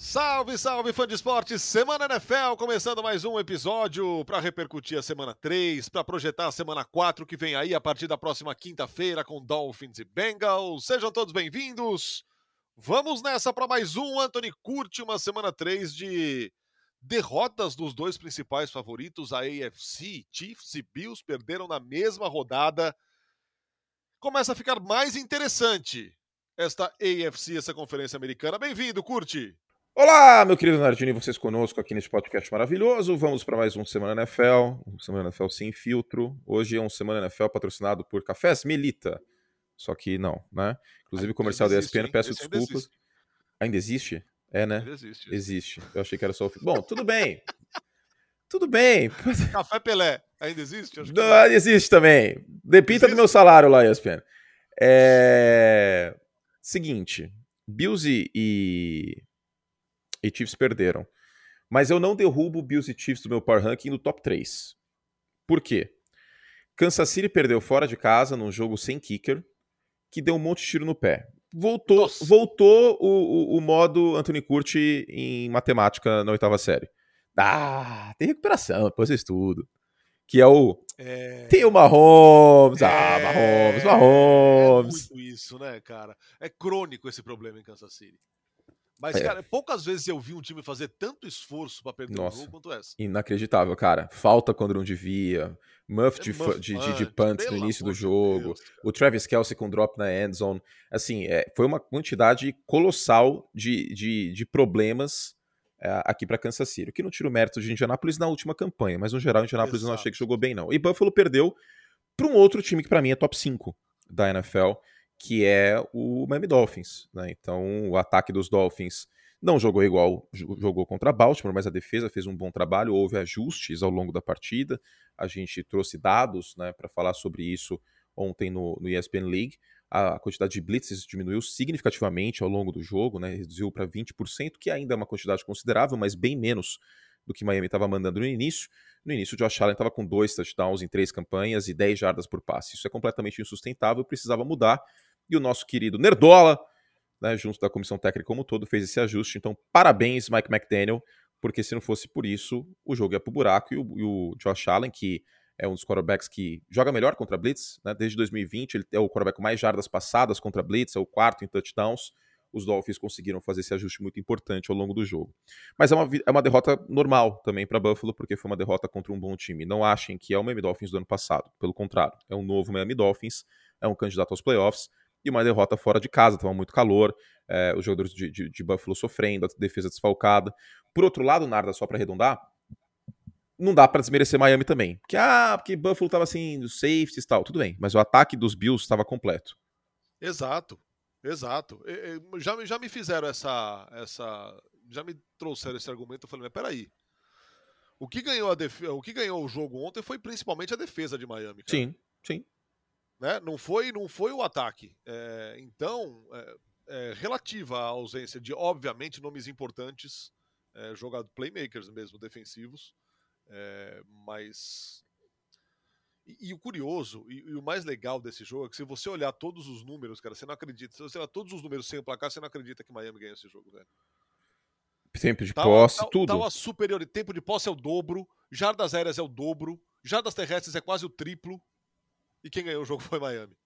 Salve, salve, fã de esporte! Semana NFL, começando mais um episódio para repercutir a semana 3, para projetar a semana 4 que vem aí a partir da próxima quinta-feira com Dolphins e Bengals. Sejam todos bem-vindos. Vamos nessa para mais um Anthony Curte, uma semana 3 de derrotas dos dois principais favoritos, a AFC. Chiefs e Bills perderam na mesma rodada. Começa a ficar mais interessante esta AFC, essa conferência americana. Bem-vindo, Curte! Olá, meu querido Nardini, vocês conosco aqui nesse podcast maravilhoso. Vamos para mais um Semana NFL, um Semana NFL sem filtro. Hoje é um Semana NFL patrocinado por Cafés Melita. Só que não, né? Inclusive, o comercial da ESPN, peço Esse desculpas. Ainda existe. ainda existe? É, né? Ainda existe. Existe. Eu achei que era só o. Bom, tudo bem. tudo bem. Café Pelé, ainda existe? Acho não, existe também. Depita do meu salário lá, ESPN. É. Seguinte, Bills e e Chiefs perderam. Mas eu não derrubo Bills e Chiefs do meu Power Ranking no top 3. Por quê? Kansas City perdeu fora de casa num jogo sem kicker, que deu um monte de tiro no pé. Voltou, voltou o, o, o, modo Anthony Curti em matemática na oitava série. Ah, tem recuperação, depois eu tudo. Que é o. É... Tem o Mahomes. Ah, é... Ah, Mahomes, Mahomes. É muito isso, né, cara? É crônico esse problema em Kansas City. Mas, é. cara, poucas vezes eu vi um time fazer tanto esforço para perder Nossa, um jogo quanto essa. Inacreditável, cara. Falta quando não devia. Muff, é de, muff de, de, de punt no início do jogo. Deus, o Travis Kelsey com drop na end zone. Assim, é, foi uma quantidade colossal de, de, de problemas é, aqui para Kansas City. O que não tira o mérito de Indianapolis na última campanha, mas no geral, Indianapolis Exato. não achei que jogou bem, não. E Buffalo perdeu para um outro time que para mim é top 5 da NFL que é o Miami Dolphins. Né? Então, o ataque dos Dolphins não jogou igual jogou contra Baltimore, mas a defesa fez um bom trabalho, houve ajustes ao longo da partida. A gente trouxe dados né, para falar sobre isso ontem no, no ESPN League. A quantidade de blitzes diminuiu significativamente ao longo do jogo, né, reduziu para 20%, que ainda é uma quantidade considerável, mas bem menos do que Miami estava mandando no início. No início, o Josh Allen estava com dois touchdowns em três campanhas e 10 jardas por passe. Isso é completamente insustentável, precisava mudar e o nosso querido Nerdola, né, junto da comissão técnica como um todo, fez esse ajuste. Então, parabéns, Mike McDaniel, porque se não fosse por isso, o jogo ia pro buraco. E o, e o Josh Allen, que é um dos quarterbacks que joga melhor contra Blitz, né, desde 2020, ele é o quarterback com mais jardas passadas contra Blitz, é o quarto em touchdowns. Os Dolphins conseguiram fazer esse ajuste muito importante ao longo do jogo. Mas é uma, é uma derrota normal também para Buffalo, porque foi uma derrota contra um bom time. Não achem que é o Miami Dolphins do ano passado. Pelo contrário, é um novo Miami Dolphins, é um candidato aos playoffs e uma derrota fora de casa, estava muito calor, é, os jogadores de, de, de, Buffalo sofrendo, a defesa desfalcada. Por outro lado, Narda, só para arredondar, não dá para desmerecer Miami também. Porque, ah, porque Buffalo estava assim, os safeties e tal, tudo bem, mas o ataque dos Bills estava completo. Exato, exato. Já, já me fizeram essa, essa. Já me trouxeram esse argumento, eu falei, mas peraí. O que ganhou, a def... o, que ganhou o jogo ontem foi principalmente a defesa de Miami. Cara. Sim, sim. Né? Não, foi, não foi o ataque. É, então, é, é, relativa à ausência de, obviamente, nomes importantes, é, jogado playmakers mesmo, defensivos, é, mas. E, e, o curioso e, e, o mais legal desse jogo é que se você olhar todos os números, cara, você não acredita. Se você olhar todos os números sem o placar, você não acredita que Miami ganha esse jogo, velho. Tempo de posse, tá, tudo. Tá uma superior. Tempo de posse é o dobro, jardas aéreas é o dobro, jardas terrestres é quase o triplo e quem ganhou o jogo foi Miami.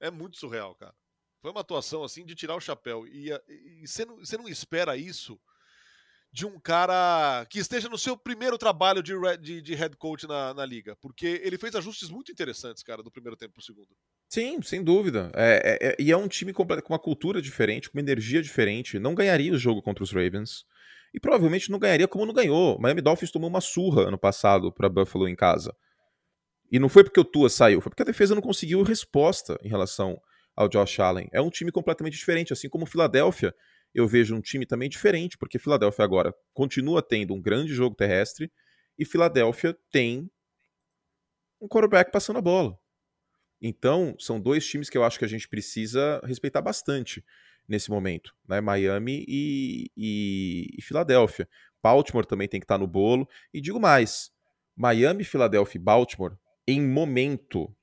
É muito surreal, cara. Foi uma atuação assim de tirar o chapéu. E, e você, não, não espera isso de um cara que esteja no seu primeiro trabalho de, de, de head coach na, na, liga. Porque ele fez ajustes muito interessantes, cara, do primeiro tempo pro segundo. Sim, sem dúvida. É, é, é, e é um time com uma cultura diferente, com uma energia diferente. Não ganharia o jogo contra os Ravens. E provavelmente não ganharia como não ganhou. Miami Dolphins tomou uma surra ano passado para Buffalo em casa. E não foi porque o Tua saiu, foi porque a defesa não conseguiu resposta em relação ao Josh Allen. É um time completamente diferente, assim como o Philadelphia. Eu vejo um time também diferente, porque Philadelphia agora continua tendo um grande jogo terrestre e Philadelphia tem um quarterback passando a bola. Então, são dois times que eu acho que a gente precisa respeitar bastante nesse momento, né? Miami e, e, e Filadélfia. Baltimore também tem que estar no bolo. E digo mais: Miami, Filadélfia e Baltimore em momento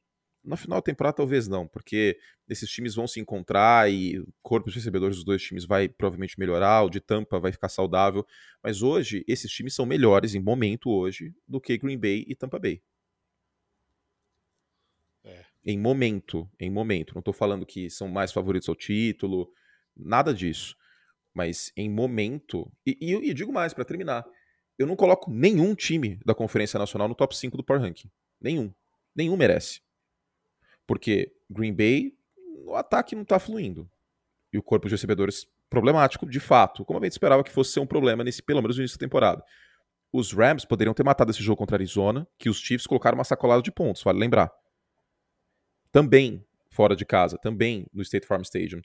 Na final da temporada, talvez não, porque esses times vão se encontrar e o corpo de recebedores dos dois times vai provavelmente melhorar, o de Tampa vai ficar saudável. Mas hoje, esses times são melhores em momento hoje do que Green Bay e Tampa Bay. É. Em momento, em momento. Não estou falando que são mais favoritos ao título, nada disso. Mas em momento. E, e, e digo mais, para terminar. Eu não coloco nenhum time da Conferência Nacional no top 5 do Power Ranking. Nenhum. Nenhum merece. Porque Green Bay, o ataque não está fluindo. E o corpo de recebedores problemático, de fato, como a gente esperava que fosse ser um problema nesse, pelo menos no início da temporada. Os Rams poderiam ter matado esse jogo contra Arizona, que os Chiefs colocaram uma sacolada de pontos, vale lembrar. Também fora de casa, também no State Farm Stadium.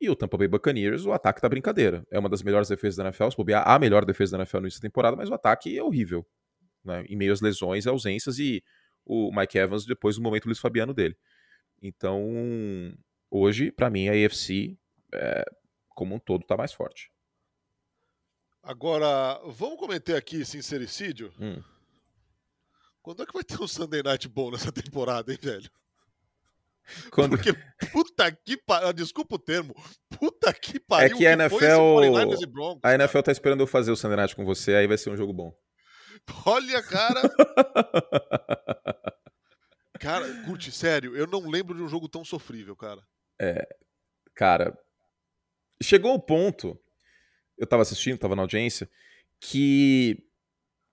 E o Tampa Bay Buccaneers, o ataque tá brincadeira. É uma das melhores defesas da NFL, se bobear a melhor defesa da NFL no início da temporada, mas o ataque é horrível. Né? Em meio às lesões e ausências, e o Mike Evans depois do momento Luiz Fabiano dele. Então, hoje, para mim, a AFC, é, como um todo, está mais forte. Agora, vamos cometer aqui sincericídio? Hum. Quando é que vai ter um Sunday Night bom nessa temporada, hein, velho? Quando... Porque, puta que pariu, desculpa o termo, puta que pariu. É que a NFL, Broncos, a NFL tá esperando eu fazer o Sunday Night com você, aí vai ser um jogo bom. Olha, cara. Cara, curte, sério, eu não lembro de um jogo tão sofrível, cara. É, cara, chegou o ponto, eu tava assistindo, tava na audiência, que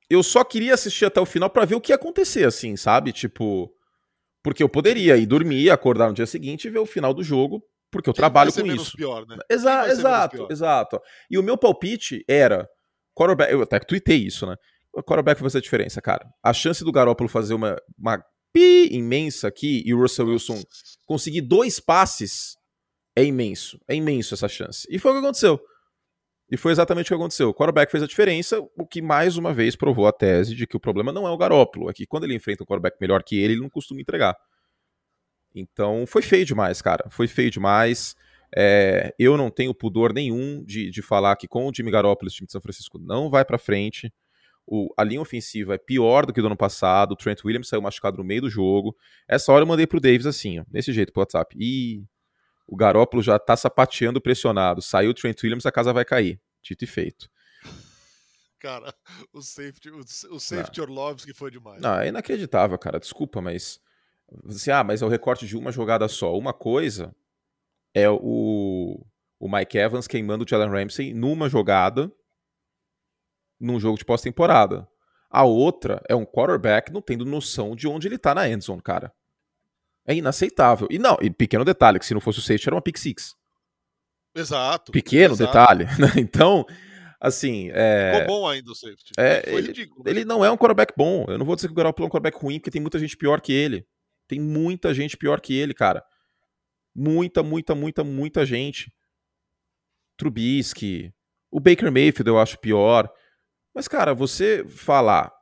eu só queria assistir até o final para ver o que ia acontecer, assim, sabe? Tipo, porque eu poderia ir dormir, acordar no dia seguinte e ver o final do jogo, porque eu Quem trabalho com isso. Pior, né? Exa exato, exato. E o meu palpite era, quarterback, eu até tuitei isso, né? O quarterback vai fazer a diferença, cara. A chance do Garoppolo fazer uma, uma pi imensa aqui e o Russell Wilson conseguir dois passes é imenso. É imenso essa chance. E foi o que aconteceu. E foi exatamente o que aconteceu. O quarterback fez a diferença, o que mais uma vez provou a tese de que o problema não é o Garópolo, é que quando ele enfrenta um quarterback melhor que ele, ele não costuma entregar. Então foi feio demais, cara. Foi feio demais. É, eu não tenho pudor nenhum de, de falar que com o Jimmy Garoppolo, esse time de São Francisco não vai para frente. O, a linha ofensiva é pior do que do ano passado. O Trent Williams saiu machucado no meio do jogo. Essa hora eu mandei pro Davis assim, ó, desse jeito pro WhatsApp. E o Garópolo já tá sapateando pressionado. Saiu o Trent Williams, a casa vai cair. Dito e feito. Cara, o safety, o, o safety Orlovski foi demais. Não, é inacreditável, cara. Desculpa, mas. Assim, ah, mas é o recorte de uma jogada só. Uma coisa é o, o Mike Evans queimando o Jalen Ramsey numa jogada num jogo de pós-temporada. A outra é um quarterback não tendo noção de onde ele tá na endzone, cara. É inaceitável. E não, e pequeno detalhe, que se não fosse o safety era uma pick six. Exato. Pequeno exato. detalhe, né? Então, assim, é... Ficou bom ainda o safety. É, ele, ridículo, ele não é um quarterback bom. Eu não vou dizer que o Garoppolo é um quarterback ruim, porque tem muita gente pior que ele. Tem muita gente pior que ele, cara. Muita, muita, muita, muita gente. Trubisky. O Baker Mayfield eu acho pior. Mas, cara, você falar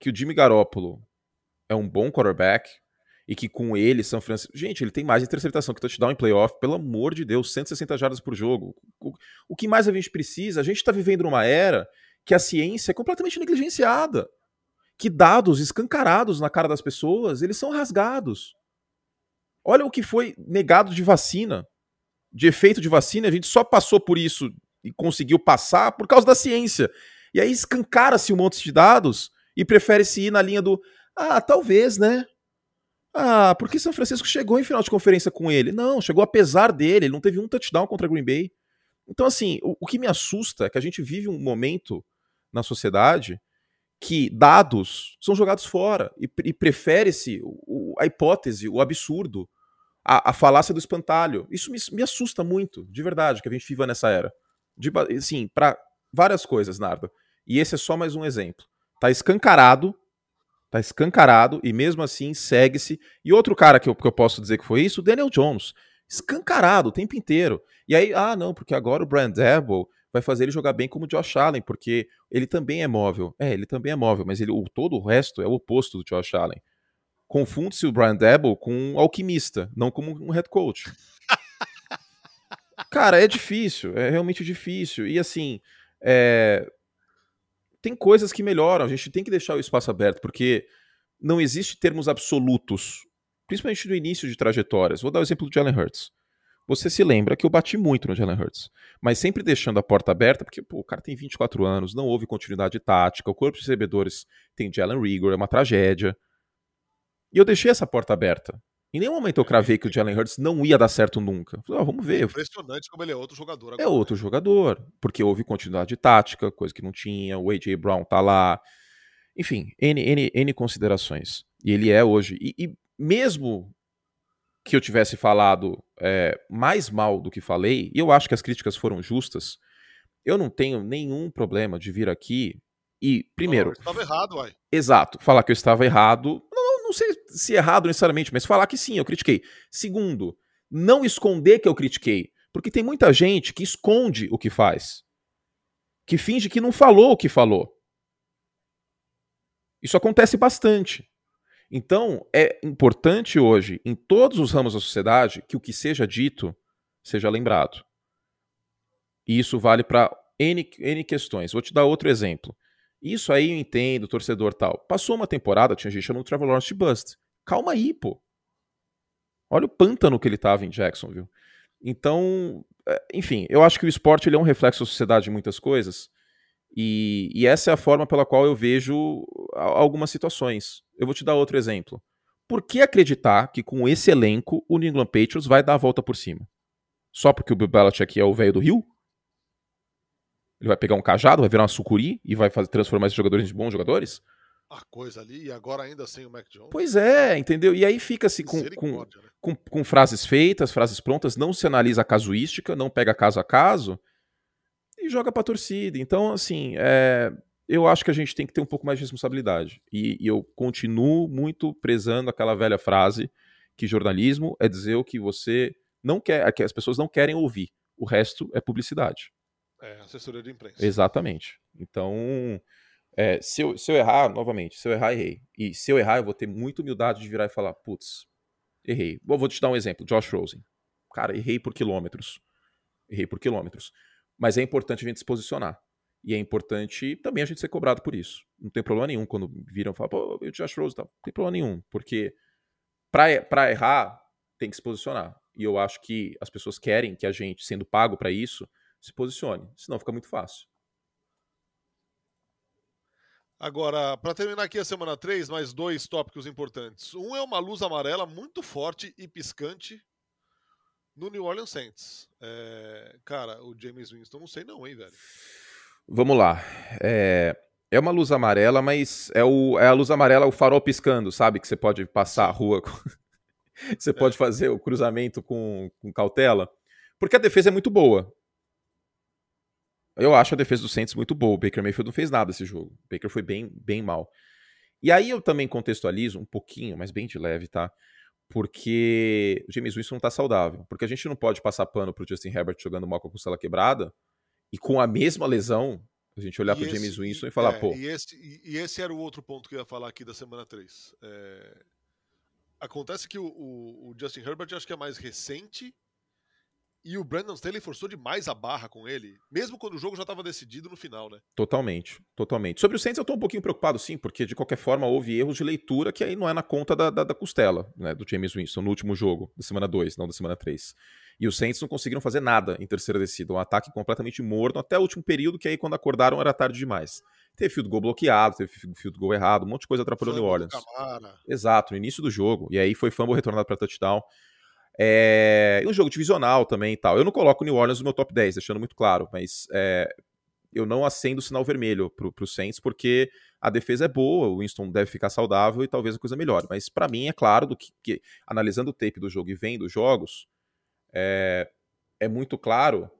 que o Jimmy Garoppolo é um bom quarterback e que com ele, São Francisco. Gente, ele tem mais interceptação que touchdown em playoff, pelo amor de Deus, 160 jardas por jogo. O, que mais a gente precisa? A gente está vivendo numa era que a ciência é completamente negligenciada. Que dados escancarados na cara das pessoas, eles são rasgados. Olha o que foi negado de vacina, de efeito de vacina, a gente só passou por isso e conseguiu passar por causa da ciência. E aí escancara-se um monte de dados e prefere-se ir na linha do ah, talvez, né? Ah, porque São Francisco chegou em final de conferência com ele. Não, chegou apesar dele, ele não teve um touchdown contra Green Bay. Então, assim, o, o que me assusta é que a gente vive um momento na sociedade que dados são jogados fora e, e prefere-se a hipótese, o absurdo, a, a, falácia do espantalho. Isso me, me, assusta muito, de verdade, que a gente viva nessa era. De, assim, para várias coisas, Nardo. E esse é só mais um exemplo. Tá escancarado, tá escancarado, e mesmo assim segue-se. E outro cara que eu, que eu posso dizer que foi isso, o Daniel Jones. Escancarado o tempo inteiro. E aí, ah, não, porque agora o Brand Debo vai fazer ele jogar bem como o Josh Allen, porque ele também é móvel. É, ele também é móvel, mas ele, o, todo o resto é o oposto do Josh Allen. Confunde-se o Brian Debo com um alquimista, não como um head coach. Cara, é difícil, é realmente difícil. E assim, é, tem coisas que melhoram, a gente tem que deixar o espaço aberto, porque não existe termos absolutos principalmente no início de trajetórias. Vou dar o exemplo do Jalen Hurts. Você se lembra que eu bati muito no Jalen Hurts, mas sempre deixando a porta aberta, porque pô, o cara tem 24 anos, não houve continuidade tática, o corpo de recebedores tem Jalen Rigor, é uma tragédia. E eu deixei essa porta aberta. Em nenhum momento eu cravei que o Jalen Hurts não ia dar certo nunca. Falei, ah, vamos ver. É impressionante como ele é outro jogador agora. É outro jogador, porque houve continuidade tática, coisa que não tinha, o A.J. Brown tá lá. Enfim, N, N, N considerações. E ele é hoje. E, e mesmo que eu tivesse falado é, mais mal do que falei, e eu acho que as críticas foram justas, eu não tenho nenhum problema de vir aqui e, primeiro. Não, estava errado, uai. Exato, falar que eu estava errado. Não, sei se errado necessariamente, mas falar que sim, eu critiquei. Segundo, não esconder que eu critiquei. Porque tem muita gente que esconde o que faz. Que finge que não falou o que falou. Isso acontece bastante. Então, é importante hoje, em todos os ramos da sociedade, que o que seja dito seja lembrado. E isso vale para N, N questões. Vou te dar outro exemplo. Isso aí eu entendo, torcedor tal. Passou uma temporada, tinha gente chamando o Trevor Lawrence de bust. Calma aí, pô. Olha o pântano que ele tava em Jacksonville. Então, é, enfim, eu acho que o esporte ele é um reflexo da sociedade em muitas coisas. E, e essa é a forma pela qual eu vejo algumas situações. Eu vou te dar outro exemplo. Por que acreditar que com esse elenco o New England Patriots vai dar a volta por cima? Só porque o Bill Belichick é o velho do Rio? Ele vai pegar um cajado, vai virar uma sucuri e vai fazer, transformar esses jogadores em bons jogadores? A coisa ali, e agora ainda sem o Mac Jones. Pois é, entendeu? E aí fica-se com, com, né? com, com, frases feitas, frases prontas, não se analisa a casuística, não pega caso a caso, e joga pra torcida. Então, assim, é, eu acho que a gente tem que ter um pouco mais de responsabilidade. E, e, eu continuo muito prezando aquela velha frase que jornalismo é dizer o que você não quer, que as pessoas não querem ouvir. O resto é publicidade. É, assessoria de imprensa. Exatamente. Então, é, se, eu, se eu errar, novamente, se eu errar, errei. E se eu errar, eu vou ter muita humildade de virar e falar, putz, errei. Vou te dar um exemplo, Josh Rosen. Cara, errei por quilômetros. Errei por quilômetros. Mas é importante a gente se posicionar. E é importante também a gente ser cobrado por isso. Não tem problema nenhum quando viram e falam, pô, eu te acho Rose, não tem problema nenhum. Porque para errar, tem que se posicionar. E eu acho que as pessoas querem que a gente, sendo pago para isso, se posicione. Senão fica muito fácil. Agora, para terminar aqui a semana 3, mais dois tópicos importantes. Um é uma luz amarela muito forte e piscante no New Orleans Saints. É, cara, o James Winston, não sei não, hein, velho. Vamos lá. É, é uma luz amarela, mas é, o, é a luz amarela, o farol piscando, sabe? Que você pode passar a rua. Com... você é. pode fazer o cruzamento com, com cautela. Porque a defesa é muito boa. Eu acho a defesa do Saints muito boa. O Baker Mayfield não fez nada esse jogo. O Baker foi bem, bem mal. E aí eu também contextualizo um pouquinho, mas bem de leve, tá? porque o James Winston não tá saudável. Porque a gente não pode passar pano pro Justin Herbert jogando mal com a costela quebrada e com a mesma lesão a gente olhar para o James Winston e falar, é, pô. E esse, e esse, era o outro ponto que eu ia falar aqui da semana 3. É, acontece que o, o, o, Justin Herbert acho que é mais recente e o Brandon Staley forçou demais a barra com ele, mesmo quando o jogo já estava decidido no final, né? Totalmente, totalmente. Sobre o Saints eu estou um pouquinho preocupado sim, porque de qualquer forma houve erros de leitura que aí não é na conta da, da, da costela, né, do James Winston no último jogo, da semana 2, não da semana 3. E os Saints não conseguiram fazer nada em terceira descida, um ataque completamente morno até o último período, que aí quando acordaram era tarde demais. Teve field goal bloqueado, teve field goal errado, um monte de coisa atrapalhou o New Orleans. Exato, no início do jogo. E aí foi fumble retornado para touchdown. É, um jogo divisional também e tal. Eu não coloco o New Orleans no meu top 10, deixando muito claro, mas é, eu não acendo o sinal vermelho pro, pro Saints, porque a defesa é boa, o Winston deve ficar saudável e talvez a coisa melhore. Mas para mim é claro do que, que, analisando o tape do jogo e vendo os jogos, é, é muito claro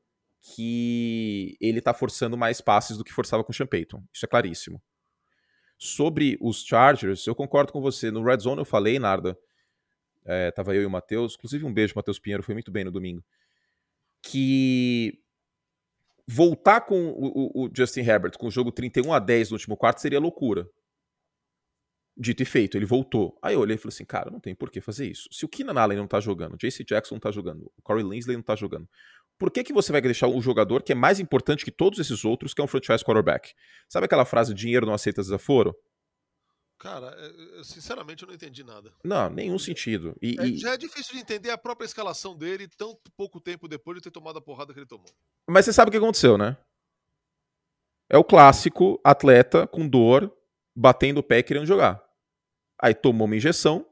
que ele tá forçando mais passes do que forçava com o Sean. Isso é claríssimo. Sobre os Chargers, eu concordo com você. No Red Zone eu falei, Narda, é, tava eu e o Matheus, inclusive um beijo, Matheus Pinheiro, foi muito bem no domingo, que voltar com o, o, Justin Herbert com o jogo 31 a 10 no último quarto seria loucura. Dito e feito, ele voltou. Aí eu olhei e falei assim, cara, não tem por que fazer isso. Se o Keenan Allen não tá jogando, o JC Jackson não tá jogando, o Corey Linsley não tá jogando, por que, que você vai deixar um jogador que é mais importante que todos esses outros, que é um franchise quarterback? Sabe aquela frase, dinheiro não aceita desaforo? Cara, é, é, sinceramente eu não entendi nada. Não, nenhum sentido. E, é, e... Já é difícil de entender a própria escalação dele tão pouco tempo depois de ter tomado a porrada que ele tomou. Mas você sabe o que aconteceu, né? É o clássico atleta com dor, batendo o pé querendo jogar. Aí tomou uma injeção,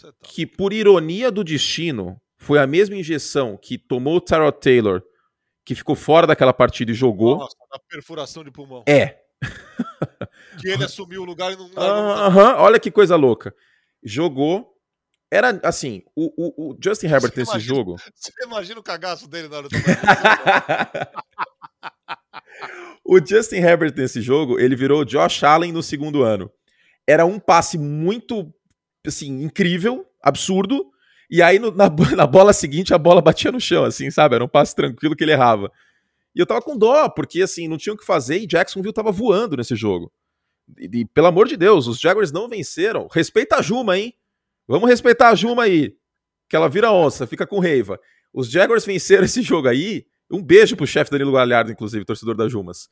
tá... que por ironia do destino, foi a mesma injeção que tomou o Tyrod Taylor, que ficou fora daquela partida e jogou. Nossa, da perfuração de pulmão. É. que ele assumiu o lugar e não. Olha que coisa louca. Jogou. Era assim, o, o, o Justin Herbert você nesse imagina, jogo. Você imagina o cagaço dele na hora do O Justin Herbert nesse jogo, ele virou Josh Allen no segundo ano. Era um passe muito, assim, incrível, absurdo. E aí, no, na, na, bola seguinte, a bola batia no chão, assim, sabe? Era um passe tranquilo que ele errava. E eu tava com dó, porque, assim, não tinha o que fazer e Jacksonville tava voando nesse jogo. E, e, pelo amor de Deus, os Jaguars não venceram. Respeita a Juma, hein? Vamos respeitar a Juma aí. Que ela vira onça, fica com raiva. Os Jaguars venceram esse jogo aí um beijo pro chefe Danilo Galhardo, inclusive, torcedor da Jumas.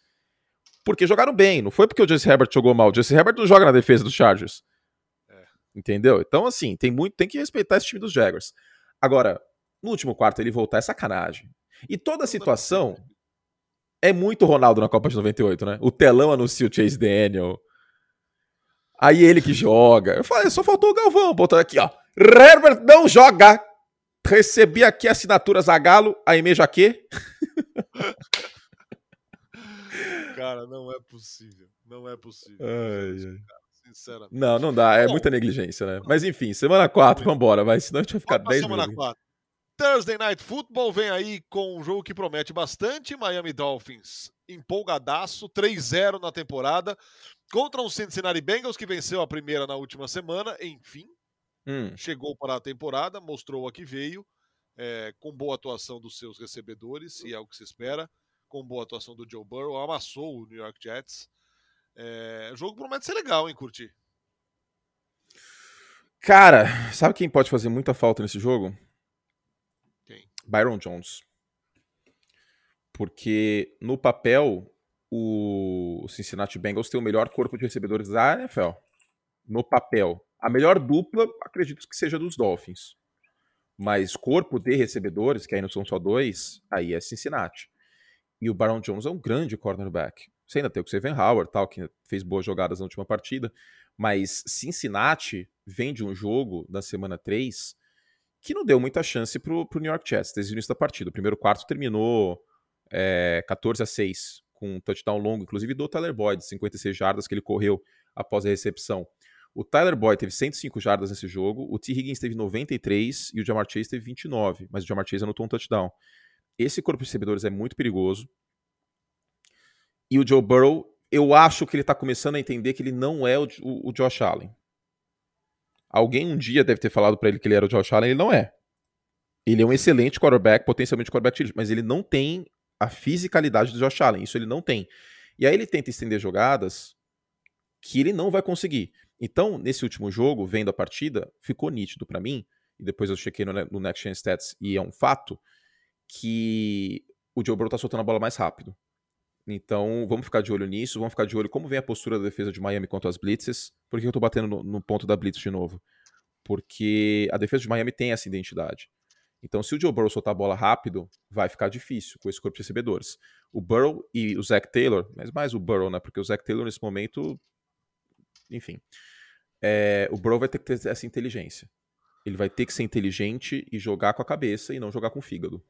Porque jogaram bem, não foi porque o Jesse Herbert jogou mal. O Jesse Herbert não joga na defesa dos Chargers. É. Entendeu? Então, assim, tem muito, tem que respeitar esse time dos Jaguars. Agora, no último quarto ele voltar é sacanagem. E toda a situação é muito Ronaldo na Copa de 98, né? O telão anuncia o Chase Daniel. Aí ele que joga. Eu falei, só faltou o Galvão botando aqui, ó. Herbert não joga. Recebi aqui assinaturas a Galo, a Eme Jaque. Cara, não é possível. Não é possível. Ai, ai. sinceramente. Não, não dá. É muita negligência, né? Mas enfim, semana 4, vambora, vai. Senão a gente vai ficar 10 minutos. Semana 4. Thursday Night Football vem aí com um jogo que promete bastante. Miami Dolphins empolgadaço, 3-0 na temporada, contra um Cincinnati Bengals que venceu a primeira na última semana, enfim. Hum. Chegou para a temporada, mostrou a que veio, é, com boa atuação dos seus recebedores, e é o que se espera, com boa atuação do Joe Burrow, amassou o New York Jets. É, o jogo promete ser legal, hein, curtir. Cara, sabe quem pode fazer muita falta nesse jogo? Quem? Byron Jones. Porque no papel, o Cincinnati Bengals tem o melhor corpo de recebedores da NFL. No papel. A melhor dupla, acredito que seja dos Dolphins. Mas corpo de recebedores, que aí não são só dois, aí é Cincinnati. E o Baron Jones é um grande cornerback. Você ainda tem o Xavier Howard, tal, que fez boas jogadas na última partida. Mas Cincinnati vem de um jogo da semana 3 que não deu muita chance pro, pro New York Jets desde o início da partida. O primeiro quarto terminou é, 14 a 6, com um touchdown longo, inclusive do Tyler Boyd, 56 jardas que ele correu após a recepção. O Tyler Boyd teve 105 jardas nesse jogo, o T. Higgins teve 93 e o Jamar Chase teve 29, mas o Jamar Chase anotou um touchdown. Esse corpo de recebedores é muito perigoso. E o Joe Burrow, eu acho que ele está começando a entender que ele não é o, o, o, Josh Allen. Alguém um dia deve ter falado para ele que ele era o Josh Allen, ele não é. Ele é um excelente quarterback, potencialmente quarterback, mas ele não tem a fisicalidade do Josh Allen, isso ele não tem. E aí ele tenta estender jogadas que ele não vai conseguir. Então, nesse último jogo, vendo a partida, ficou nítido para mim, e depois eu chequei no, no Next Gen Stats e é um fato, que o Joe Burrow tá soltando a bola mais rápido. Então, vamos ficar de olho nisso, vamos ficar de olho como vem a postura da defesa de Miami contra as blitzes. Por que eu tô batendo no, no ponto da blitz de novo? Porque a defesa de Miami tem essa identidade. Então, se o Joe Burrow soltar a bola rápido, vai ficar difícil com esse corpo de recebedores. O Burrow e o Zach Taylor, mas mais o Burrow, né? Porque o Zach Taylor, nesse momento, enfim. É, o Burrow vai ter que ter essa inteligência. Ele vai ter que ser inteligente e jogar com a cabeça e não jogar com o fígado.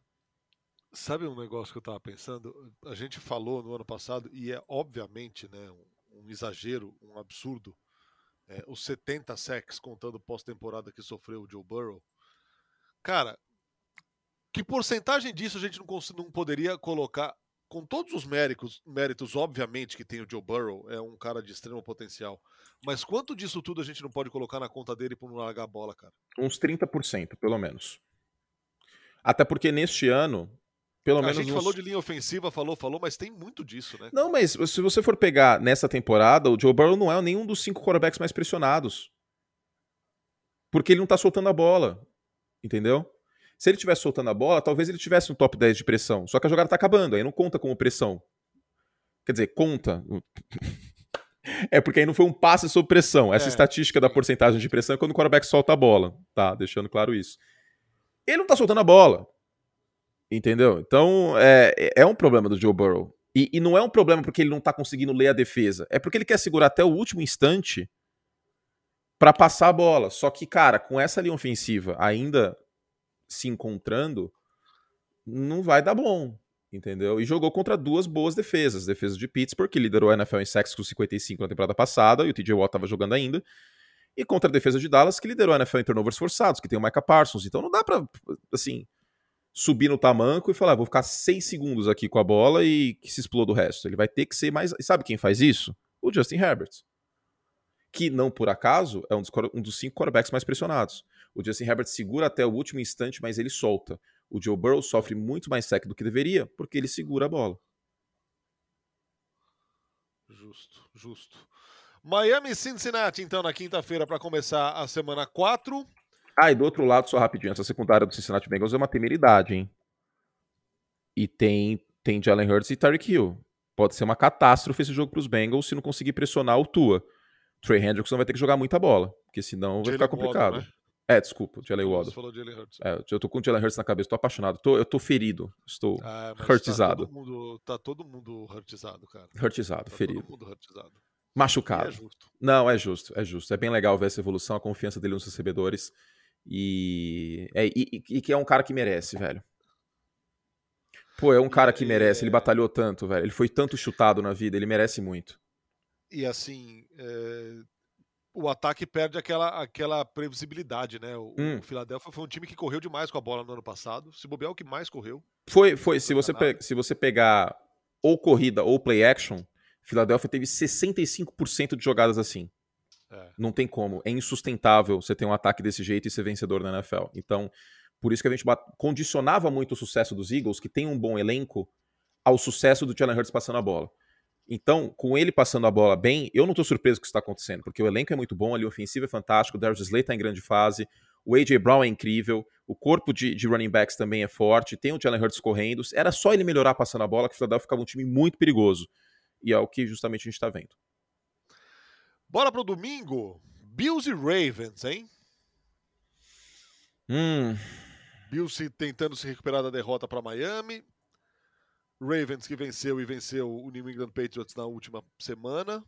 Sabe um negócio que eu estava pensando? A gente falou no ano passado, e é obviamente né, um, um exagero, um absurdo, é, os 70 sacks contando pós-temporada que sofreu o Joe Burrow. Cara, que porcentagem disso a gente não, não poderia colocar com todos os méritos, méritos, obviamente, que tem o Joe Burrow, é um cara de extremo potencial. Mas quanto disso tudo a gente não pode colocar na conta dele por não largar a bola, cara? Uns 30%, pelo menos. Até porque neste ano, pelo a menos. A gente uns... falou de linha ofensiva, falou, falou, mas tem muito disso, né? Não, mas se você for pegar nessa temporada, o Joe Burrow não é nenhum dos cinco quarterbacks mais pressionados. Porque ele não tá soltando a bola. Entendeu? Se ele tivesse soltando a bola, talvez ele tivesse um top 10 de pressão. Só que a jogada tá acabando, aí não conta como pressão. Quer dizer, conta. É porque aí não foi um passe sob pressão. Essa é. estatística da porcentagem de pressão é quando o quarterback solta a bola, tá? Deixando claro isso. Ele não tá soltando a bola. Entendeu? Então, é, é um problema do Joe Burrow. E, e não é um problema porque ele não tá conseguindo ler a defesa. É porque ele quer segurar até o último instante para passar a bola. Só que, cara, com essa linha ofensiva ainda se encontrando, não vai dar bom, entendeu? E jogou contra duas boas defesas. Defesa de Pittsburgh, que liderou a NFL em sacks com 55 na temporada passada, e o TJ Watt estava jogando ainda. E contra a defesa de Dallas, que liderou a NFL em turnovers forçados, que tem o Micah Parsons. Então não dá pra, assim, subir no tamanco e falar, ah, vou ficar seis segundos aqui com a bola e que se exploda o resto. Ele vai ter que ser mais... E sabe quem faz isso? O Justin Herbert. Que, não por acaso, é um dos, um dos cinco quarterbacks mais pressionados. O Justin Herbert segura até o último instante, mas ele solta. O Joe Burrow sofre muito mais sec do que deveria, porque ele segura a bola. Justo, justo. Miami Cincinnati, então, na quinta-feira, para começar a semana 4. Ah, e do outro lado, só rapidinho, essa secundária do Cincinnati Bengals é uma temeridade, hein? E tem, tem Jalen Hurts e Tyreek Hill. Pode ser uma catástrofe esse jogo para os Bengals se não conseguir pressionar o Tua. Trey Hendrickson vai ter que jogar muita bola, porque senão vai ficar complicado. Waddle, né? É, desculpa, Jalen Waddle. Você falou Jalen Hurts. É, eu tô com o Jalen Hurts na cabeça, tô apaixonado. Tô, eu tô ferido, estou ah, hurtizado. Tá todo, mundo, tá todo mundo hurtizado, cara. Hurtizado, tá ferido. Todo mundo hurtizado. Machucado. É justo. Não, é justo, é justo. É bem legal ver essa evolução, a confiança dele nos recebedores. E, é, e, e que é um cara que merece, velho. Pô, é um cara que merece. Ele batalhou tanto, velho. Ele foi tanto chutado na vida, ele merece muito. E assim, é, o ataque perde aquela, aquela previsibilidade, né? O, hum. o, Philadelphia foi um time que correu demais com a bola no ano passado. Se bobear, é o que mais correu. Foi, foi. Se você, pe se você pegar ou corrida ou play action, Philadelphia teve 65% de jogadas assim. É. Não tem como. É insustentável você ter um ataque desse jeito e ser vencedor na NFL. Então, por isso que a gente condicionava muito o sucesso dos Eagles, que tem um bom elenco, ao sucesso do Jalen Hurts passando a bola. Então, com ele passando a bola bem, eu não estou surpreso com o que está acontecendo, porque o elenco é muito bom, ali o ofensivo é fantástico, o Darius Slay está em grande fase, o A.J. Brown é incrível, o corpo de, de, running backs também é forte, tem o Jalen Hurts correndo, era só ele melhorar passando a bola que o Philadelphia ficava um time muito perigoso. E é o que justamente a gente está vendo. Bora pro domingo. Bills e Ravens, hein? Hum. Bills tentando se recuperar da derrota para Miami. Ravens que venceu e venceu o New England Patriots na última semana.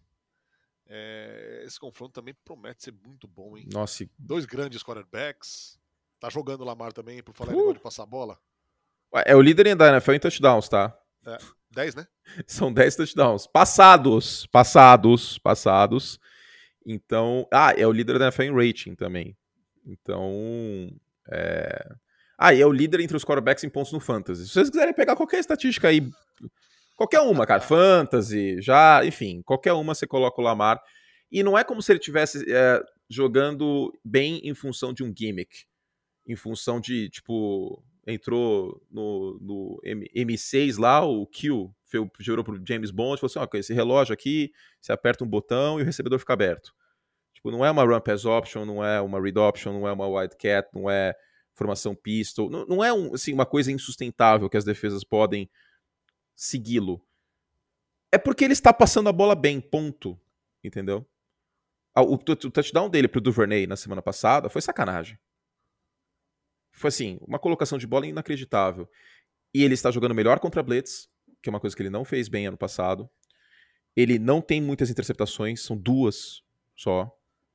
É, esse confronto também promete ser muito bom, hein? Nossa. Dois grandes quarterbacks. Tá jogando o Lamar também, por falar uh. de passar a bola. É o líder da NFL em touchdowns, tá? É, 10, né? São 10 touchdowns. Passados, passados, passados. Então. Ah, é o líder da NFL em rating também. Então. É... Ah, e é o líder entre os quarterbacks em pontos no Fantasy. Se vocês quiserem pegar qualquer estatística aí, qualquer uma, cara, Fantasy, já, enfim, qualquer uma você coloca o Lamar. E não é como se ele estivesse é, jogando bem em função de um gimmick. Em função de, tipo, entrou no, no M 6 lá, o Q, gerou pro James Bond, falou assim, ó, esse relógio aqui, você aperta um botão e o recebedor fica aberto. Tipo, não é uma run pass option, não é uma read option, não é uma wildcat, não é formação pistol. Não, não é um, assim, uma coisa insustentável que as defesas podem segui-lo. É porque ele está passando a bola bem, ponto. Entendeu? Ah, o, o, o touchdown dele pro Duvernay na semana passada foi sacanagem. Foi assim, uma colocação de bola inacreditável. E ele está jogando melhor contra Blitz, que é uma coisa que ele não fez bem ano passado. Ele não tem muitas interceptações, são duas só,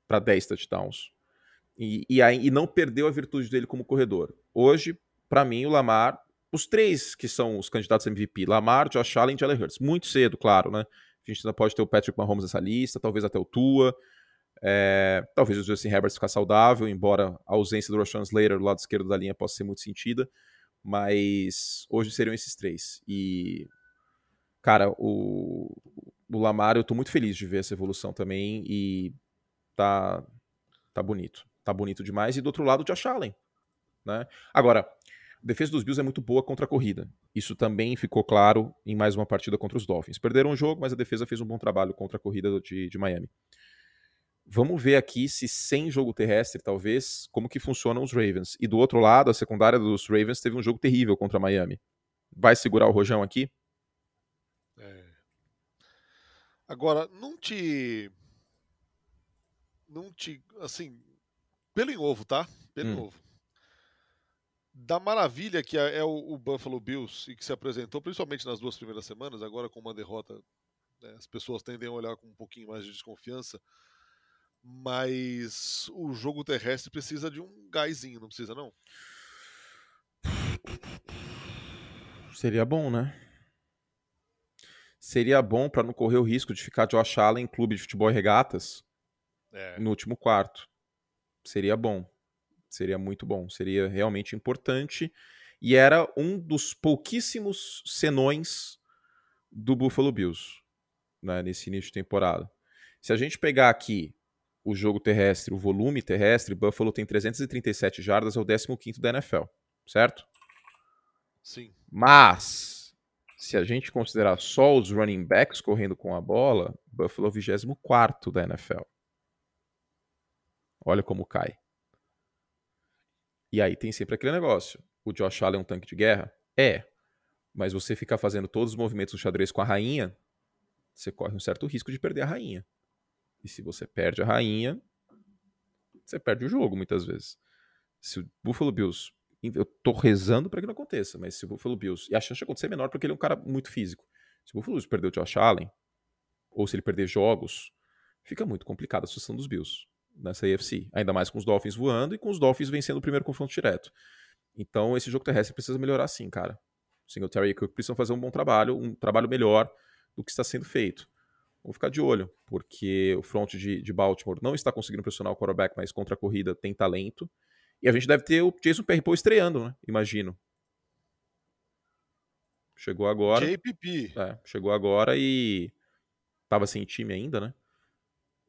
para 10 touchdowns. E, e, aí, e não perdeu a virtude dele como corredor. Hoje, para mim, o Lamar, os três que são os candidatos MVP, Lamar, Josh Allen e Jalen Hurts, muito cedo, claro, né? A gente ainda pode ter o Patrick Mahomes nessa lista, talvez até o Tua, é, talvez o Justin Herbert ficar saudável, embora a ausência do Rashawn Slater do lado esquerdo da linha possa ser muito sentida, mas hoje seriam esses três. E, cara, o, o Lamar, eu tô muito feliz de ver essa evolução também e tá, tá bonito tá bonito demais. E do outro lado, o Josh Allen. Né? Agora, a defesa dos Bills é muito boa contra a corrida. Isso também ficou claro em mais uma partida contra os Dolphins. Perderam o jogo, mas a defesa fez um bom trabalho contra a corrida de, de Miami. Vamos ver aqui se sem jogo terrestre, talvez, como que funcionam os Ravens. E do outro lado, a secundária dos Ravens teve um jogo terrível contra Miami. Vai segurar o rojão aqui? É. Agora, não te. Não te. Assim. Pelo em ovo, tá? Pelo hum. ovo. Da maravilha que é, é o, Buffalo Bills e que se apresentou, principalmente nas duas primeiras semanas, agora com uma derrota, né, as pessoas tendem a olhar com um pouquinho mais de desconfiança. Mas o jogo terrestre precisa de um gásinho, não precisa, não? Seria bom, né? Seria bom para não correr o risco de ficar Josh Allen em clube de futebol e regatas é. no último quarto. Seria bom. Seria muito bom. Seria realmente importante. E era um dos pouquíssimos senões do Buffalo Bills né, nesse início de temporada. Se a gente pegar aqui o jogo terrestre, o volume terrestre, Buffalo tem 337 jardas, é o 15 da NFL, certo? Sim. Mas, se a gente considerar só os running backs correndo com a bola, Buffalo é o 24 da NFL. Olha como cai. E aí tem sempre aquele negócio. O Josh Allen é um tanque de guerra? É. Mas você ficar fazendo todos os movimentos do xadrez com a rainha, você corre um certo risco de perder a rainha. E se você perde a rainha, você perde o jogo muitas vezes. Se o Buffalo Bills eu tô rezando para que não aconteça, mas se o Buffalo Bills. E a chance de acontecer é menor porque ele é um cara muito físico. Se o Buffalo Bills perder o Josh Allen, ou se ele perder jogos, fica muito complicada a situação dos Bills nessa AFC. Ainda mais com os Dolphins voando e com os Dolphins vencendo o primeiro confronto direto. Então esse jogo terrestre precisa melhorar sim, cara. O Singletary e Cook precisam fazer um bom trabalho, um trabalho melhor do que está sendo feito. Vamos ficar de olho, porque o front de, de Baltimore não está conseguindo pressionar o quarterback, mas contra a corrida tem talento. E a gente deve ter o Jason Pierre-Paul estreando, né? Imagino. Chegou agora. JPP. É, chegou agora e tava sem time ainda, né?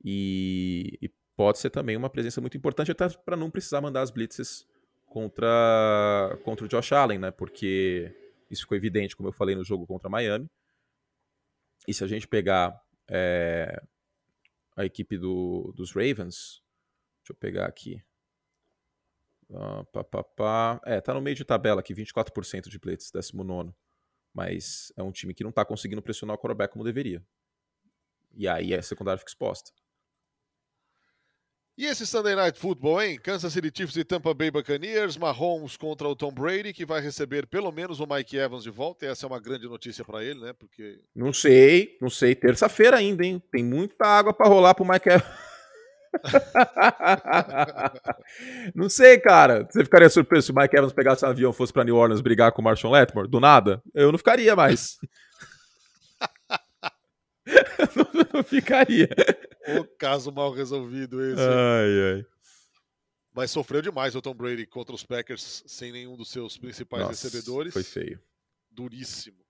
E, e pode ser também uma presença muito importante até para não precisar mandar as blitzes contra contra o Josh Allen, né? Porque isso ficou evidente, como eu falei no jogo contra Miami. E se a gente pegar é, a equipe do, dos Ravens, deixa eu pegar aqui. Uh, pá, pá, pá. É, tá no meio de tabela aqui, 24% de blitz, 19. Mas é um time que não tá conseguindo pressionar o quarterback como deveria. E aí a secundária fica exposta. E esse Sunday Night Football, hein? Kansas City Chiefs e Tampa Bay Buccaneers, Mahomes contra o Tom Brady, que vai receber pelo menos o Mike Evans de volta. E essa é uma grande notícia para ele, né? Porque não sei, não sei. Terça-feira ainda, hein? Tem muita água para rolar pro Mike Evans. não sei, cara. Você ficaria surpreso se o Mike Evans pegasse um avião e fosse para New Orleans brigar com o Marshall Letmore? Do nada? Eu não ficaria mais. não, ficaria. O caso mal resolvido esse. Ai, ai. Mas sofreu demais o Tom Brady contra os Packers sem nenhum dos seus principais Nossa, recebedores. Foi feio. Duríssimo.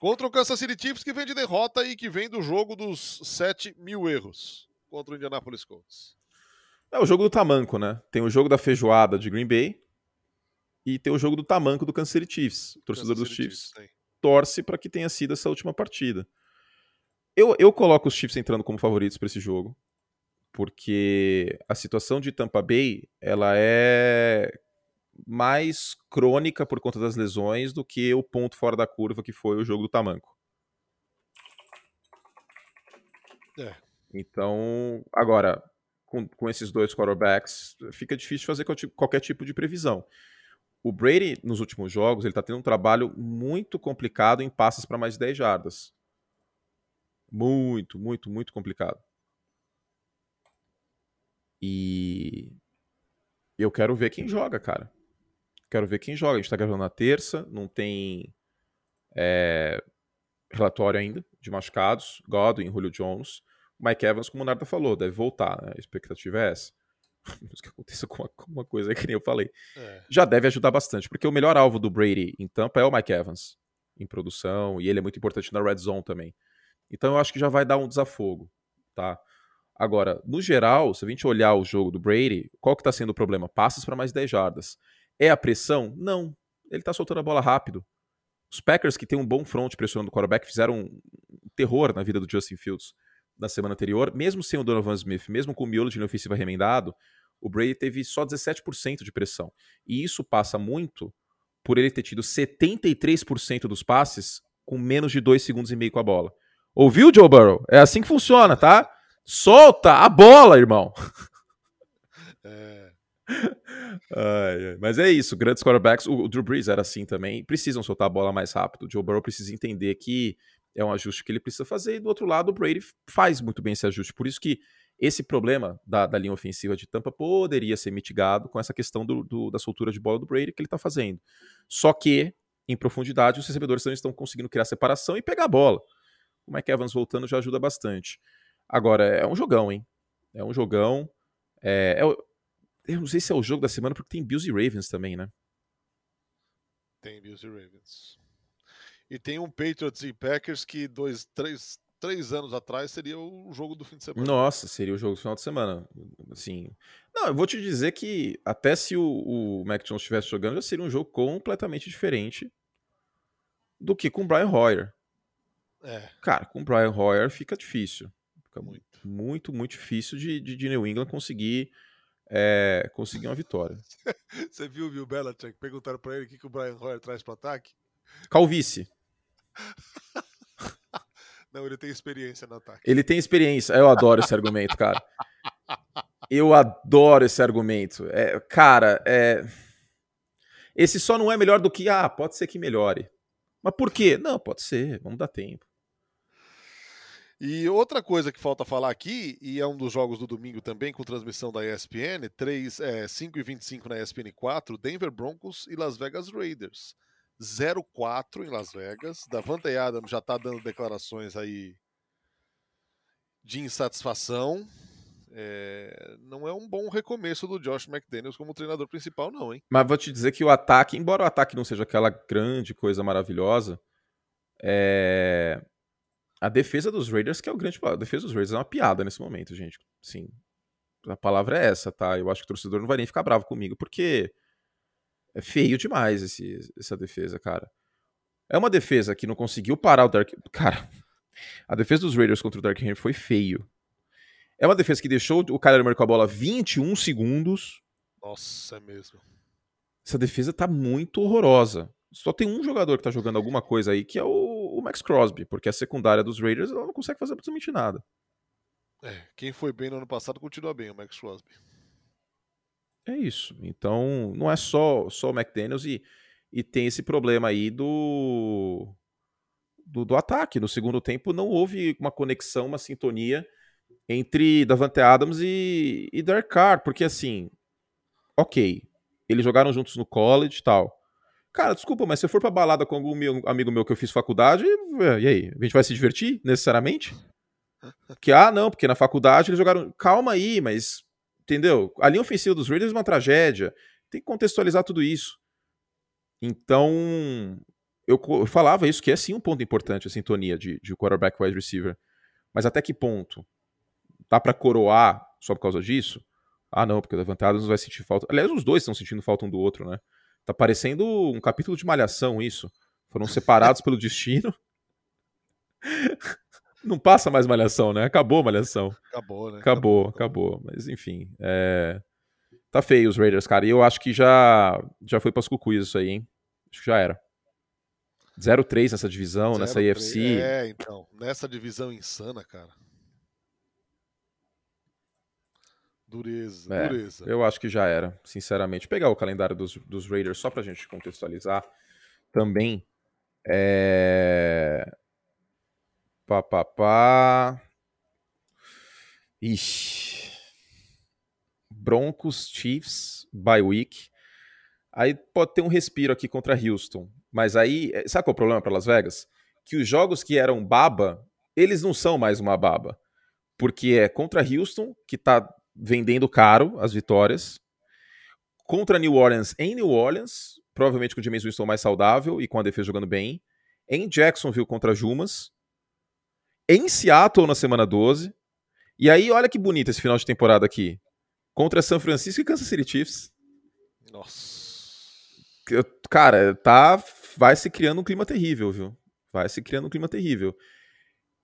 Contra o Kansas City Chiefs, que vem de derrota e que vem do jogo dos 7 mil erros contra o Indianapolis Colts. É o jogo do tamanco, né? Tem o jogo da feijoada de Green Bay e tem o jogo do tamanco do Kansas City Chiefs. O torcedor Kansas dos Chiefs, Chiefs torce para que tenha sido essa última partida. Eu, eu coloco os Chiefs entrando como favoritos para esse jogo, porque a situação de Tampa Bay ela é mais crônica por conta das lesões do que o ponto fora da curva que foi o jogo do tamanco. É. Então, agora, com, com esses dois quarterbacks, fica difícil fazer qualquer tipo de previsão. O Brady, nos últimos jogos, ele está tendo um trabalho muito complicado em passes para mais de 10 jardas. Muito, muito, muito complicado. E eu quero ver quem joga, cara. Quero ver quem joga. A gente tá gravando na terça, não tem é, relatório ainda de machucados. Godwin, Julio Jones. Mike Evans, como o Narda falou, deve voltar. Né? A expectativa é essa. que aconteça com uma coisa que nem eu falei. É. Já deve ajudar bastante, porque o melhor alvo do Brady em Tampa é o Mike Evans, em produção, e ele é muito importante na red zone também. Então eu acho que já vai dar um desafogo, tá? Agora, no geral, se a gente olhar o jogo do Brady, qual que está sendo o problema? Passes para mais 10 jardas. É a pressão? Não. Ele está soltando a bola rápido. Os Packers, que tem um bom front pressionando o quarterback, fizeram um terror na vida do Justin Fields na semana anterior, mesmo sem o Donovan Smith, mesmo com o miolo de linha ofensiva remendado, o Brady teve só 17% de pressão. E isso passa muito por ele ter tido 73% dos passes com menos de 2 segundos e meio com a bola. Ouviu, Joe Burrow? É assim que funciona, tá? Solta a bola, irmão. É. Ai, ai. Mas é isso, grandes quarterbacks. O, o Drew Brees era assim também. Precisam soltar a bola mais rápido. O Joe Burrow precisa entender que é um ajuste que ele precisa fazer. E do outro lado, o Brady faz muito bem esse ajuste. Por isso que esse problema da, da linha ofensiva de Tampa poderia ser mitigado com essa questão do, do, da soltura de bola do Brady que ele está fazendo. Só que, em profundidade, os recebedores não estão conseguindo criar separação e pegar a bola. O Mike Evans voltando já ajuda bastante. Agora, é um jogão, hein? É um jogão. É, é, eu não sei se é o jogo da semana, porque tem Bills e Ravens também, né? Tem Bills e Ravens. E tem um Patriots e Packers que dois, três, três anos atrás seria o jogo do fim de semana. Nossa, seria o jogo do final de semana. Assim. Não, eu vou te dizer que até se o, o Mac Jones estivesse jogando, já seria um jogo completamente diferente do que com o Brian Hoyer. É. Cara, com o Brian Hoyer fica difícil. Fica muito, muito, muito difícil de, de, de New England conseguir é, conseguir uma vitória. Você viu o Bill Belichick? Perguntaram para ele o que, que o Brian Hoyer traz para ataque? Calvície. Não, ele tem experiência no ataque. Ele tem experiência. Eu adoro esse argumento, cara. Eu adoro esse argumento. É, cara, é... esse só não é melhor do que, ah, pode ser que melhore. Mas por quê? Não, pode ser, vamos dar tempo. E outra coisa que falta falar aqui, e é um dos jogos do domingo também, com transmissão da ESPN, 3, é, 5 e 25 na ESPN 4, Denver Broncos e Las Vegas Raiders. 0-4 em Las Vegas. Davante Adams já está dando declarações aí de insatisfação. É, não é um bom recomeço do Josh McDaniels como treinador principal, não, hein? Mas vou te dizer que o ataque, embora o ataque não seja aquela grande coisa maravilhosa, é... a defesa dos Raiders, que é o grande. A defesa dos Raiders é uma piada nesse momento, gente. Sim. A palavra é essa, tá? Eu acho que o torcedor não vai nem ficar bravo comigo, porque é feio demais esse, essa defesa, cara. É uma defesa que não conseguiu parar o Dark. Cara, a defesa dos Raiders contra o Dark Henry foi feio. É uma defesa que deixou o Kyler Murray com a bola 21 segundos. Nossa, é mesmo. Essa defesa tá muito horrorosa. Só tem um jogador que tá jogando alguma coisa aí, que é o, o Max Crosby, porque a secundária dos Raiders ela não consegue fazer absolutamente nada. É, quem foi bem no ano passado continua bem, o Max Crosby. É isso. Então, não é só, só o McDaniels e, e tem esse problema aí do, do, do ataque. No segundo tempo, não houve uma conexão, uma sintonia entre Davante Adams e, e Derek Carr, porque assim, ok, eles jogaram juntos no college e tal. Cara, desculpa, mas se eu for pra balada com algum meu, amigo meu que eu fiz faculdade, e aí? A gente vai se divertir necessariamente? Que, ah, não, porque na faculdade eles jogaram. Calma aí, mas Entendeu? A linha ofensiva dos Raiders é uma tragédia. Tem que contextualizar tudo isso. Então, eu, eu falava isso, que é sim um ponto importante, a sintonia de, de quarterback wide receiver. Mas até que ponto? Dá para coroar só por causa disso? Ah, não, porque o Davante vai sentir falta. Aliás, os dois estão sentindo falta um do outro, né? Tá parecendo um capítulo de malhação isso. Foram separados pelo destino. Não passa mais Malhação, né? Acabou Malhação. Acabou, né? Acabou, acabou. Mas enfim, é... tá feio os Raiders, cara. E eu acho que já já foi pras cucuias isso aí, hein? Acho que já era. 0-3 nessa divisão, nessa IFC. É, então. Nessa divisão insana, cara. Dureza, é, dureza. Eu acho que já era, sinceramente. Pegar o calendário dos, dos Raiders só pra gente contextualizar também. É... Pá, pá, pá. Ixi. Broncos, Chiefs, bye week. Aí pode ter um respiro aqui contra Houston. Mas aí, eh, sabe qual é o problema para Las Vegas? Que os jogos que eram baba, eles não são mais uma baba. Porque é contra Houston, que tá vendendo caro as vitórias. Contra New Orleans em New Orleans, provavelmente com o James Winston mais saudável e com a defesa jogando bem. Em Jacksonville contra Jumas em Seattle na semana 12. E aí, olha que bonito esse final de temporada aqui. Contra São Francisco e Kansas City Chiefs. Nossa. Cara, tá. Vai se criando um clima terrível, viu? Vai se criando um clima terrível.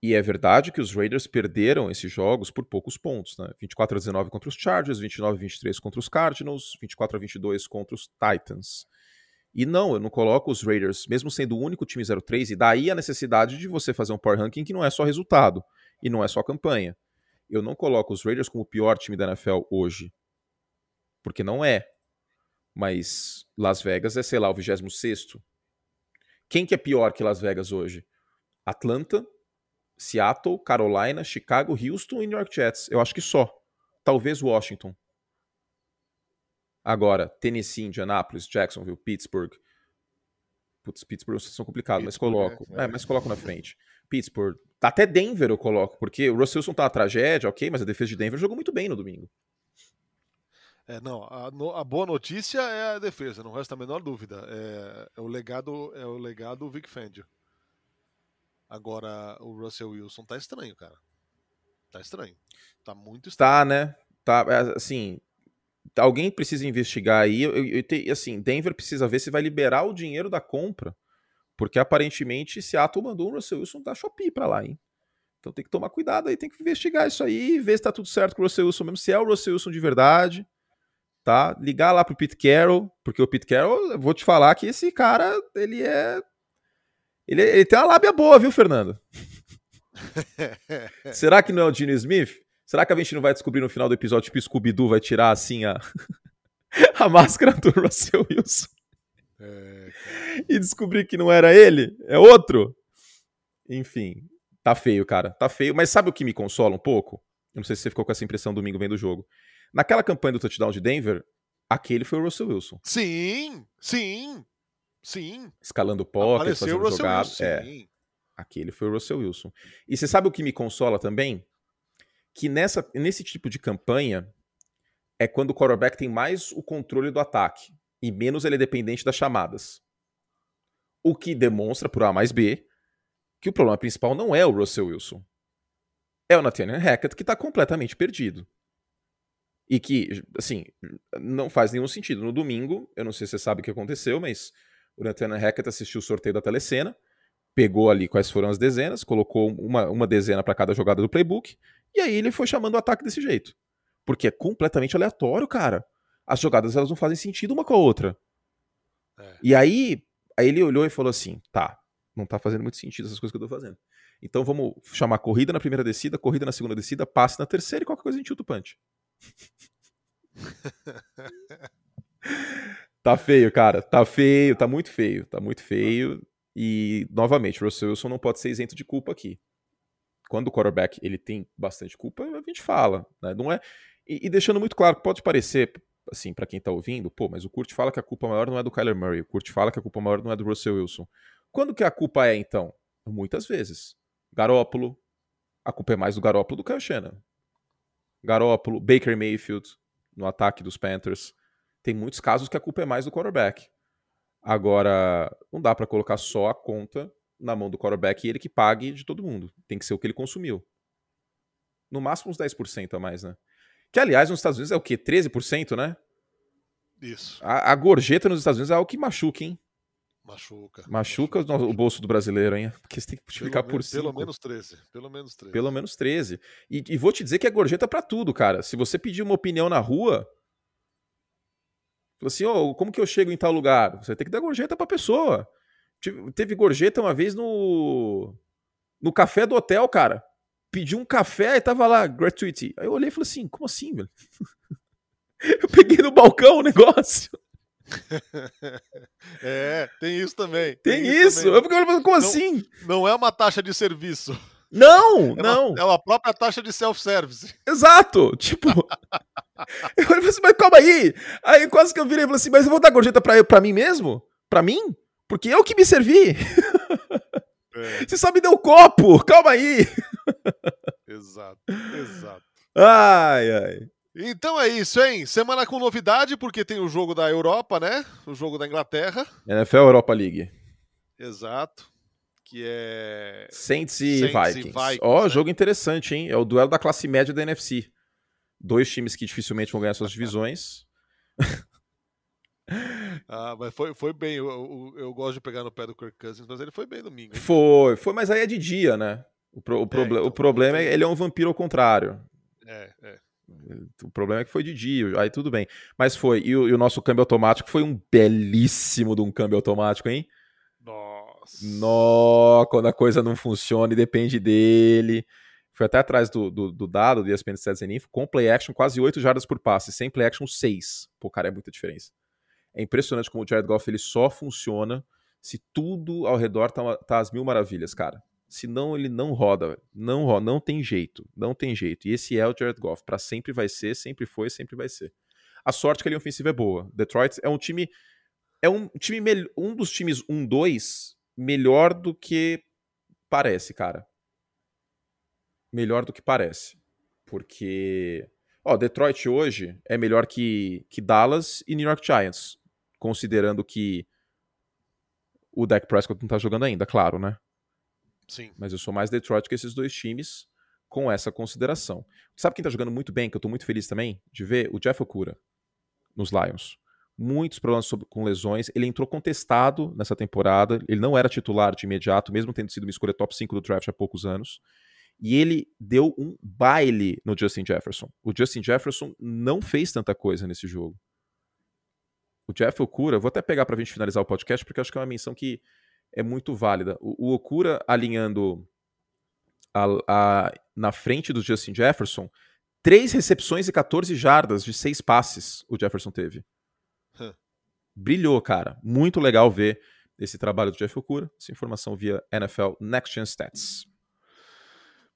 E é verdade que os Raiders perderam esses jogos por poucos pontos, né? 24 a 19 contra os Chargers, 29 a 23 contra os Cardinals, 24 a 22 contra os Titans. E não, eu não coloco os Raiders, mesmo sendo o único time 03, e daí a necessidade de você fazer um power ranking que não é só resultado e não é só campanha. Eu não coloco os Raiders como o pior time da NFL hoje. Porque não é. Mas Las Vegas é, sei lá, o 26. Quem que é pior que Las Vegas hoje? Atlanta, Seattle, Carolina, Chicago, Houston e New York Jets. Eu acho que só. Talvez Washington. Agora, Tennessee, Indianapolis, Jacksonville, Pittsburgh. Putz, Pittsburgh são complicados, mas coloco. É, é, mas coloco na frente. Pittsburgh. Até Denver eu coloco, porque o Russell Wilson tá uma tragédia, ok, mas a defesa de Denver jogou muito bem no domingo. É, não, a, no, a, boa notícia é a defesa, não resta a menor dúvida. É, é o legado é o legado Vic Fangio. Agora o Russell Wilson tá estranho, cara. Tá estranho. Tá muito estranho. Tá, né? Tá, é, assim, alguém precisa investigar aí. Eu, eu, eu, assim, Denver precisa ver se vai liberar o dinheiro da compra, porque aparentemente Seattle mandou o Russell Wilson da Shopee para lá, hein? Então tem que tomar cuidado aí, tem que investigar isso aí, ver se tá tudo certo com o Russell Wilson mesmo, se é o Russell Wilson de verdade, tá? Ligar lá pro Pete Carroll, porque o Pete Carroll, eu vou te falar que esse cara, ele é ele, ele tem uma lábia boa, viu, Fernando? Será que não é o Gene Smith? Será que a gente não vai descobrir no final do episódio, tipo, Scooby-Doo vai tirar, assim, a, a máscara do Russell Wilson? É, e descobrir que não era ele? É outro? Enfim, tá feio, cara. Tá feio. Mas sabe o que me consola um pouco? Eu não sei se você ficou com essa impressão domingo vendo o jogo. Naquela campanha do touchdown de Denver, aquele foi o Russell Wilson. Sim, sim, sim. Escalando pocket, fazendo jogada. É, aquele foi o Russell Wilson. E você sabe o que me consola também? que nessa, nesse tipo de campanha é quando o quarterback tem mais o controle do ataque e menos ele é dependente das chamadas. O que demonstra, por A mais B, que o problema principal não é o Russell Wilson. É o Nathaniel Hackett que está completamente perdido. E que, assim, não faz nenhum sentido. No domingo, eu não sei se você sabe o que aconteceu, mas o Nathaniel Hackett assistiu o sorteio da telecena, pegou ali quais foram as dezenas, colocou uma, uma dezena para cada jogada do playbook e aí ele foi chamando o ataque desse jeito. Porque é completamente aleatório, cara. As jogadas elas não fazem sentido uma com a outra. É. E aí, aí ele olhou e falou assim: tá, não tá fazendo muito sentido essas coisas que eu tô fazendo. Então vamos chamar corrida na primeira descida, corrida na segunda descida, passe na terceira e qualquer coisa a gente chuta o punch. tá feio, cara. Tá feio, tá muito feio. Tá muito feio. E, novamente, Russell Wilson não pode ser isento de culpa aqui quando o quarterback ele tem bastante culpa, a gente fala, né? Não é e, e deixando muito claro, pode parecer assim para quem tá ouvindo, pô, mas o Kurt fala que a culpa maior não é do Kyler Murray, o Kurt fala que a culpa maior não é do Russell Wilson. Quando que a culpa é então? Muitas vezes. Garópolo, a culpa é mais do Garópolo do que o Shannon. Garópolo, Baker Mayfield no ataque dos Panthers. Tem muitos casos que a culpa é mais do quarterback. Agora, não dá para colocar só a conta na mão do quarterback e ele que pague de todo mundo. Tem que ser o que ele consumiu. No máximo uns 10% a mais, né? Que, aliás, nos Estados Unidos é o quê? 13%, né? Isso. A, a, gorjeta nos Estados Unidos é algo que machuca, hein? Machuca. Machuca, machuca. o bolso do brasileiro, hein? Porque você tem que multiplicar por 5. Pelo menos 13. Pelo menos 13. Pelo menos 13. E, e vou te dizer que é gorjeta para tudo, cara. Se você pedir uma opinião na rua, assim, oh, como que eu chego em tal lugar? Você tem que dar gorjeta pra pessoa. Teve gorjeta uma vez no. No café do hotel, cara. Pedi um café e tava lá, gratuity. Aí eu olhei e falei assim: como assim, velho? eu peguei no balcão o negócio. é, tem isso também. Tem, tem isso? Eu fiquei olhando, como não, assim? Não é uma taxa de serviço. Não, é não. Uma, é uma própria taxa de self-service. Exato. Tipo. eu falei assim, mas calma aí. Aí quase que eu virei e falei assim, mas eu vou dar gorjeta pra, pra mim mesmo? Pra mim? Porque eu que me servi. É. Você só me deu copo, calma aí. exato, exato. Ai, ai. Então é isso, hein? Semana com novidade, porque tem o jogo da Europa, né? O jogo da Inglaterra. NFL Europa League. Exato. Que é. Saints e Saints Vikings. Ó, oh, né? jogo interessante, hein? É o duelo da classe média da NFC. Dois times que dificilmente vão ganhar suas divisões. Ah, mas foi, foi bem. Eu, eu, eu, gosto de pegar no pé do Kirk Cousins, mas ele foi bem domingo. Hein? Foi, foi, mas aí é de dia, né? O, pro, o, é, então, o problema é ele é um vampiro ao contrário. É, é. O problema é que foi de dia, aí tudo bem. Mas foi. E o, e o nosso câmbio automático foi um belíssimo de um câmbio automático, hein? Nossa. Nó, quando a coisa não funciona e depende dele. Foi até atrás do, do, do dado do ESPN Stats Info, com play action quase 8 jardas por passe, sem play action 6. Pô, cara, é muita diferença. É impressionante como o Jared Goff ele só funciona se tudo ao redor tá, tá às mil maravilhas, cara. Senão ele não roda, não roda, não tem jeito, não tem jeito. E esse é o Jared Goff, para sempre vai ser, sempre foi, sempre vai ser. A sorte é que a linha ofensiva é boa. Detroit é um time é um time um dos times 1-2 melhor do que parece, cara. Melhor do que parece. Porque ó, Detroit hoje é melhor que, que Dallas e New York Giants, considerando que o Dak Prescott não tá jogando ainda, claro, né? Sim. Mas eu sou mais Detroit que esses dois times com essa consideração. Sabe quem tá jogando muito bem, que eu tô muito feliz também de ver? O Jeff Okura nos Lions. Muitos problemas sobre, com lesões. Ele entrou contestado nessa temporada. Ele não era titular de imediato, mesmo tendo sido uma escolha top 5 do draft há poucos anos. E ele deu um baile no Justin Jefferson. O Justin Jefferson não fez tanta coisa nesse jogo. O Jeff Okura, vou até pegar para a gente finalizar o podcast, porque acho que é uma menção que é muito válida. O, o Okura alinhando a, a, na frente do Justin Jefferson, três recepções e 14 jardas de seis passes o Jefferson teve. Huh. Brilhou, cara. Muito legal ver esse trabalho do Jeff Okura. Essa informação via NFL Next Gen Stats.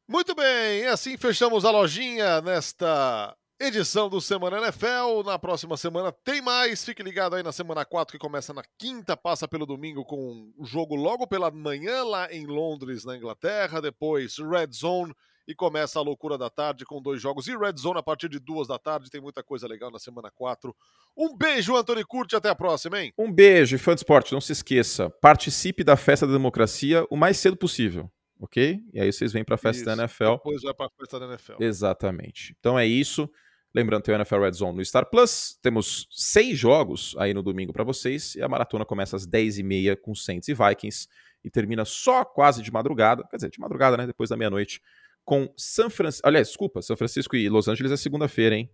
Muito bem, e assim fechamos a lojinha nesta edição do Semana NFL. Na próxima semana tem mais. Fique ligado aí na semana 4, que começa na quinta, passa pelo domingo com o jogo logo pela manhã lá em Londres, na Inglaterra. Depois Red Zone e começa a loucura da tarde com dois jogos. E Red Zone a partir de duas da tarde. Tem muita coisa legal na semana 4. Um beijo, Antônio Curti. Até a próxima, hein? Um beijo, fã de esporte. Não se esqueça. Participe da festa da democracia o mais cedo possível ok? E aí vocês vêm para a festa isso. da NFL. Depois vai para a festa da NFL. Exatamente. Então é isso. Lembrando, tem o NFL Red Zone no Star Plus. Temos seis jogos aí no domingo para vocês. E a maratona começa às 10h30 com Saints e Vikings. E termina só quase de madrugada. Quer dizer, de madrugada, né? Depois da meia-noite. Com São Francisco. Aliás, desculpa, São Francisco e Los Angeles é segunda-feira, hein?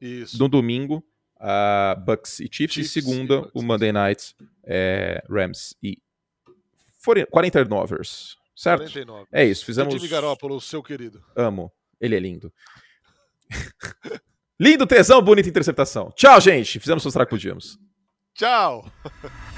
Isso. No domingo, uh, Bucks e Chiefs. Chiefs e segunda, e o Monday Night, é, Rams e 49ers. Certo? 49. É isso, fizemos. Jimmy Garoppolo, seu querido. Amo. Ele é lindo. Lindo tesão, bonita interceptação. Tchau, gente. Fizemos o que podíamos. Tchau.